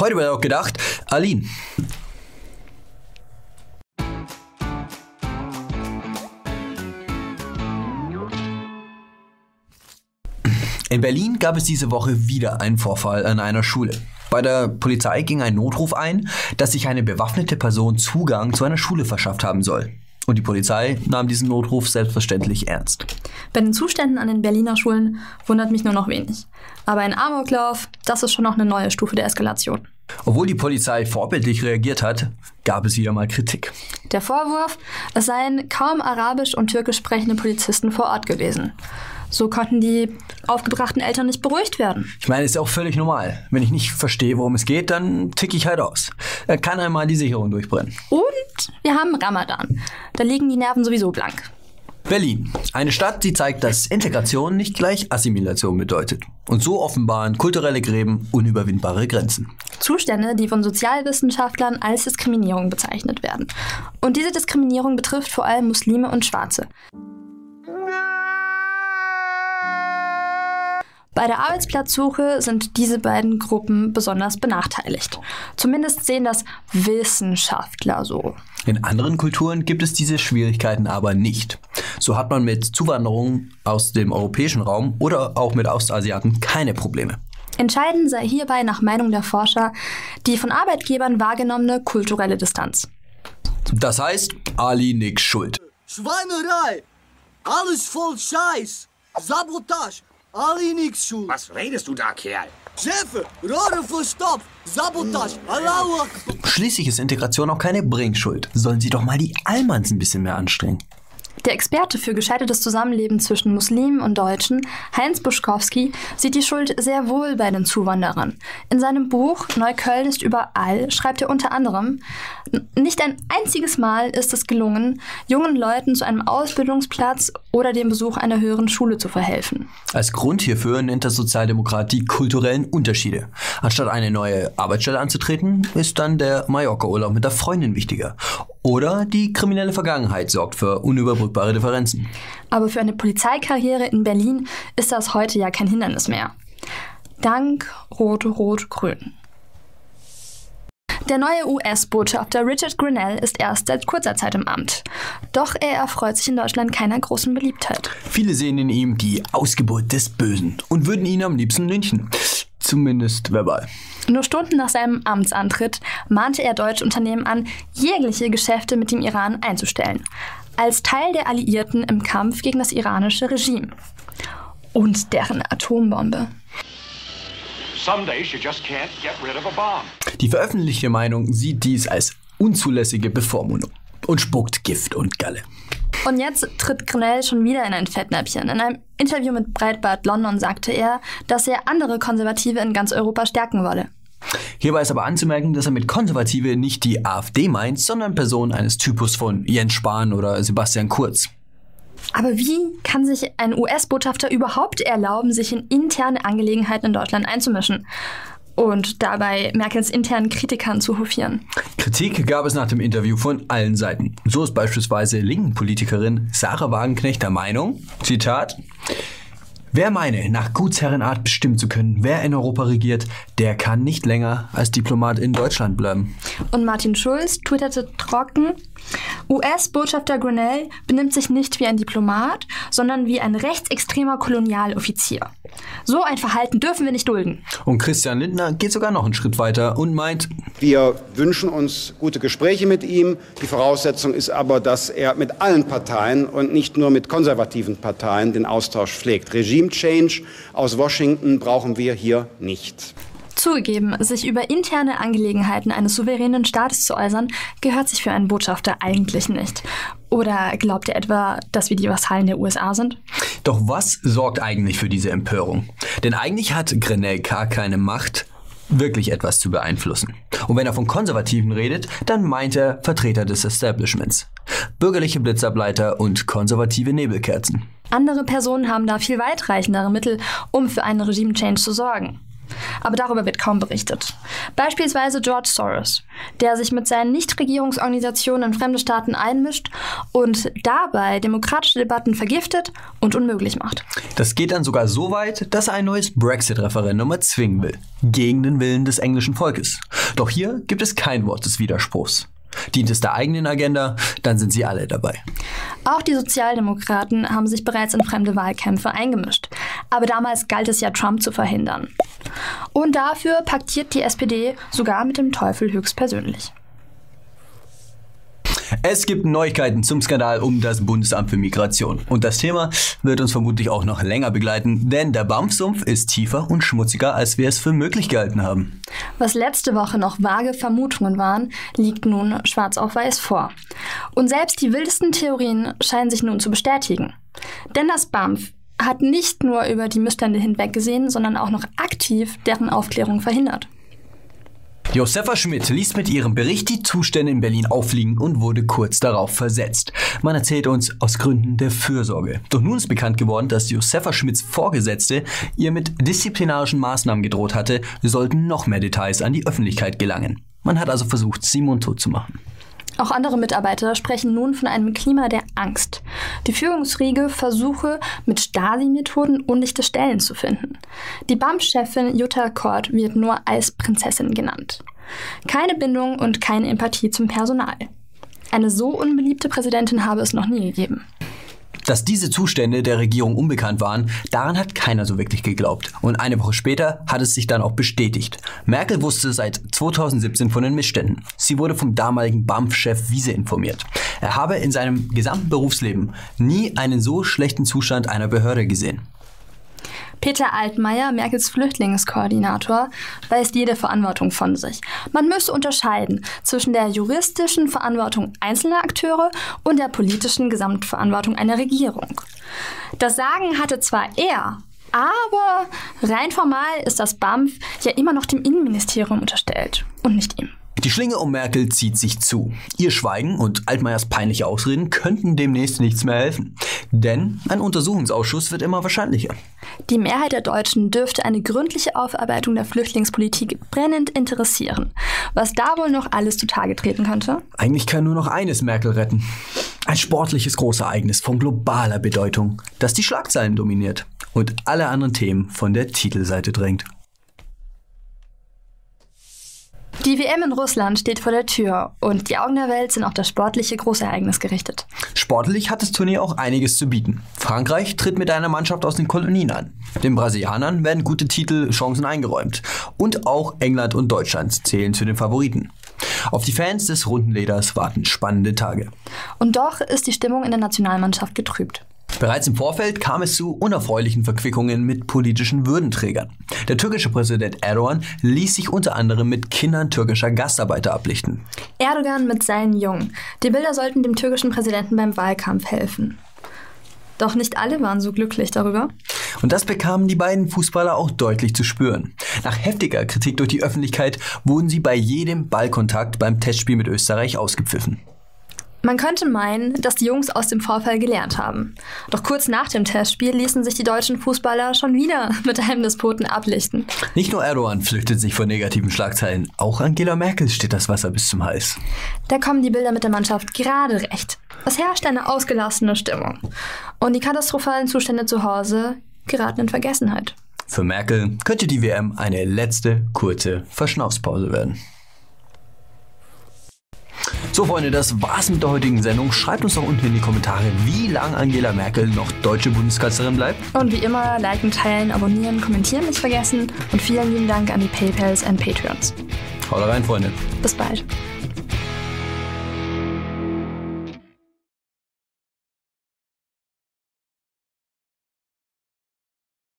Heute wird auch gedacht, Aline. In Berlin gab es diese Woche wieder einen Vorfall an einer Schule. Bei der Polizei ging ein Notruf ein, dass sich eine bewaffnete Person Zugang zu einer Schule verschafft haben soll. Und die Polizei nahm diesen Notruf selbstverständlich ernst. Bei den Zuständen an den Berliner Schulen wundert mich nur noch wenig. Aber ein Amoklauf, das ist schon noch eine neue Stufe der Eskalation. Obwohl die Polizei vorbildlich reagiert hat, gab es wieder mal Kritik. Der Vorwurf, es seien kaum arabisch und türkisch sprechende Polizisten vor Ort gewesen. So konnten die aufgebrachten Eltern nicht beruhigt werden. Ich meine, ist ja auch völlig normal. Wenn ich nicht verstehe, worum es geht, dann ticke ich halt aus. Da kann einmal die Sicherung durchbrennen. Und wir haben Ramadan. Da liegen die Nerven sowieso blank. Berlin. Eine Stadt, die zeigt, dass Integration nicht gleich Assimilation bedeutet. Und so offenbaren kulturelle Gräben unüberwindbare Grenzen. Zustände, die von Sozialwissenschaftlern als Diskriminierung bezeichnet werden. Und diese Diskriminierung betrifft vor allem Muslime und Schwarze. Bei der Arbeitsplatzsuche sind diese beiden Gruppen besonders benachteiligt. Zumindest sehen das Wissenschaftler so. In anderen Kulturen gibt es diese Schwierigkeiten aber nicht. So hat man mit Zuwanderung aus dem europäischen Raum oder auch mit Ostasiaten keine Probleme. Entscheidend sei hierbei nach Meinung der Forscher die von Arbeitgebern wahrgenommene kulturelle Distanz. Das heißt, Ali nix schuld. Schweinerei! Alles voll Scheiß! Sabotage! Ali nix schuld! Was redest du da, Kerl? Chefe, Rohre verstopft! Sabotage! Allahu! Schließlich ist Integration auch keine Bringschuld. Sollen sie doch mal die Allmanns ein bisschen mehr anstrengen. Der Experte für gescheitertes Zusammenleben zwischen Muslimen und Deutschen, Heinz Buschkowski, sieht die Schuld sehr wohl bei den Zuwanderern. In seinem Buch Neukölln ist überall schreibt er unter anderem, nicht ein einziges Mal ist es gelungen, jungen Leuten zu einem Ausbildungsplatz oder dem Besuch einer höheren Schule zu verhelfen. Als Grund hierfür nennt der Sozialdemokrat die kulturellen Unterschiede. Anstatt eine neue Arbeitsstelle anzutreten, ist dann der Mallorca-Urlaub mit der Freundin wichtiger. Oder die kriminelle Vergangenheit sorgt für unüberbrückbare Differenzen. Aber für eine Polizeikarriere in Berlin ist das heute ja kein Hindernis mehr. Dank Rot-Rot-Grün. Der neue US-Botschafter Richard Grinnell ist erst seit kurzer Zeit im Amt. Doch er erfreut sich in Deutschland keiner großen Beliebtheit. Viele sehen in ihm die Ausgeburt des Bösen und würden ihn am liebsten lynchen. Zumindest verbal. Nur Stunden nach seinem Amtsantritt mahnte er deutsche Unternehmen an, jegliche Geschäfte mit dem Iran einzustellen. Als Teil der Alliierten im Kampf gegen das iranische Regime. Und deren Atombombe. Die veröffentlichte Meinung sieht dies als unzulässige Bevormundung und spuckt Gift und Galle. Und jetzt tritt Grinnell schon wieder in ein Fettnäpfchen. In einem Interview mit Breitbart London sagte er, dass er andere Konservative in ganz Europa stärken wolle. Hierbei ist aber anzumerken, dass er mit Konservative nicht die AfD meint, sondern Personen eines Typus von Jens Spahn oder Sebastian Kurz. Aber wie kann sich ein US-Botschafter überhaupt erlauben, sich in interne Angelegenheiten in Deutschland einzumischen? Und dabei Merkels internen Kritikern zu hofieren. Kritik gab es nach dem Interview von allen Seiten. So ist beispielsweise linken Politikerin Sarah Wagenknecht der Meinung, Zitat, Wer meine, nach Gutsherrenart bestimmen zu können, wer in Europa regiert, der kann nicht länger als Diplomat in Deutschland bleiben. Und Martin Schulz twitterte trocken, US-Botschafter Grinnell benimmt sich nicht wie ein Diplomat, sondern wie ein rechtsextremer Kolonialoffizier. So ein Verhalten dürfen wir nicht dulden. Und Christian Lindner geht sogar noch einen Schritt weiter und meint, Wir wünschen uns gute Gespräche mit ihm. Die Voraussetzung ist aber, dass er mit allen Parteien und nicht nur mit konservativen Parteien den Austausch pflegt. Regime Change aus Washington brauchen wir hier nicht. Zugegeben, sich über interne Angelegenheiten eines souveränen Staates zu äußern, gehört sich für einen Botschafter eigentlich nicht. Oder glaubt er etwa, dass wir die Vasallen der USA sind? Doch was sorgt eigentlich für diese Empörung? Denn eigentlich hat Grenell gar keine Macht, wirklich etwas zu beeinflussen. Und wenn er von Konservativen redet, dann meint er Vertreter des Establishments. Bürgerliche Blitzableiter und konservative Nebelkerzen. Andere Personen haben da viel weitreichendere Mittel, um für einen Regime-Change zu sorgen. Aber darüber wird kaum berichtet. Beispielsweise George Soros, der sich mit seinen Nichtregierungsorganisationen in fremde Staaten einmischt und dabei demokratische Debatten vergiftet und unmöglich macht. Das geht dann sogar so weit, dass er ein neues Brexit-Referendum erzwingen will. Gegen den Willen des englischen Volkes. Doch hier gibt es kein Wort des Widerspruchs. Dient es der eigenen Agenda, dann sind sie alle dabei. Auch die Sozialdemokraten haben sich bereits in fremde Wahlkämpfe eingemischt. Aber damals galt es ja, Trump zu verhindern. Und dafür paktiert die SPD sogar mit dem Teufel höchstpersönlich. Es gibt Neuigkeiten zum Skandal um das Bundesamt für Migration. Und das Thema wird uns vermutlich auch noch länger begleiten, denn der BAMF-Sumpf ist tiefer und schmutziger, als wir es für möglich gehalten haben. Was letzte Woche noch vage Vermutungen waren, liegt nun schwarz auf weiß vor. Und selbst die wildesten Theorien scheinen sich nun zu bestätigen. Denn das BAMF hat nicht nur über die Missstände hinweggesehen, sondern auch noch aktiv deren Aufklärung verhindert. Josefa Schmidt ließ mit ihrem Bericht die Zustände in Berlin auffliegen und wurde kurz darauf versetzt. Man erzählt uns aus Gründen der Fürsorge. Doch nun ist bekannt geworden, dass Josefa Schmidts Vorgesetzte ihr mit disziplinarischen Maßnahmen gedroht hatte, sollten noch mehr Details an die Öffentlichkeit gelangen. Man hat also versucht, sie mundtot zu machen. Auch andere Mitarbeiter sprechen nun von einem Klima der Angst. Die Führungsriege versuche, mit Stasi-Methoden undichte Stellen zu finden. Die BAM-Chefin Jutta Kort wird nur als Prinzessin genannt. Keine Bindung und keine Empathie zum Personal. Eine so unbeliebte Präsidentin habe es noch nie gegeben. Dass diese Zustände der Regierung unbekannt waren, daran hat keiner so wirklich geglaubt. Und eine Woche später hat es sich dann auch bestätigt. Merkel wusste seit 2017 von den Missständen. Sie wurde vom damaligen BAMF-Chef Wiese informiert. Er habe in seinem gesamten Berufsleben nie einen so schlechten Zustand einer Behörde gesehen. Peter Altmaier, Merkels Flüchtlingskoordinator, weist jede Verantwortung von sich. Man müsse unterscheiden zwischen der juristischen Verantwortung einzelner Akteure und der politischen Gesamtverantwortung einer Regierung. Das Sagen hatte zwar er, aber rein formal ist das BAMF ja immer noch dem Innenministerium unterstellt und nicht ihm. Die Schlinge um Merkel zieht sich zu. Ihr Schweigen und Altmaiers peinliche Ausreden könnten demnächst nichts mehr helfen. Denn ein Untersuchungsausschuss wird immer wahrscheinlicher. Die Mehrheit der Deutschen dürfte eine gründliche Aufarbeitung der Flüchtlingspolitik brennend interessieren. Was da wohl noch alles zutage treten könnte? Eigentlich kann nur noch eines Merkel retten. Ein sportliches Großereignis von globaler Bedeutung, das die Schlagzeilen dominiert und alle anderen Themen von der Titelseite drängt. Die WM in Russland steht vor der Tür und die Augen der Welt sind auf das sportliche Großereignis gerichtet. Sportlich hat das Turnier auch einiges zu bieten. Frankreich tritt mit einer Mannschaft aus den Kolonien an. Den Brasilianern werden gute Titelchancen eingeräumt. Und auch England und Deutschland zählen zu den Favoriten. Auf die Fans des runden Leders warten spannende Tage. Und doch ist die Stimmung in der Nationalmannschaft getrübt. Bereits im Vorfeld kam es zu unerfreulichen Verquickungen mit politischen Würdenträgern. Der türkische Präsident Erdogan ließ sich unter anderem mit Kindern türkischer Gastarbeiter ablichten. Erdogan mit seinen Jungen. Die Bilder sollten dem türkischen Präsidenten beim Wahlkampf helfen. Doch nicht alle waren so glücklich darüber. Und das bekamen die beiden Fußballer auch deutlich zu spüren. Nach heftiger Kritik durch die Öffentlichkeit wurden sie bei jedem Ballkontakt beim Testspiel mit Österreich ausgepfiffen. Man könnte meinen, dass die Jungs aus dem Vorfall gelernt haben. Doch kurz nach dem Testspiel ließen sich die deutschen Fußballer schon wieder mit einem Despoten ablichten. Nicht nur Erdogan flüchtet sich vor negativen Schlagzeilen, auch Angela Merkel steht das Wasser bis zum Hals. Da kommen die Bilder mit der Mannschaft gerade recht. Es herrscht eine ausgelassene Stimmung. Und die katastrophalen Zustände zu Hause geraten in Vergessenheit. Für Merkel könnte die WM eine letzte kurze Verschnaufspause werden. So, Freunde, das war's mit der heutigen Sendung. Schreibt uns doch unten in die Kommentare, wie lange Angela Merkel noch deutsche Bundeskanzlerin bleibt. Und wie immer, liken, teilen, abonnieren, kommentieren nicht vergessen. Und vielen lieben Dank an die PayPals und Patreons. Haut rein, Freunde. Bis bald.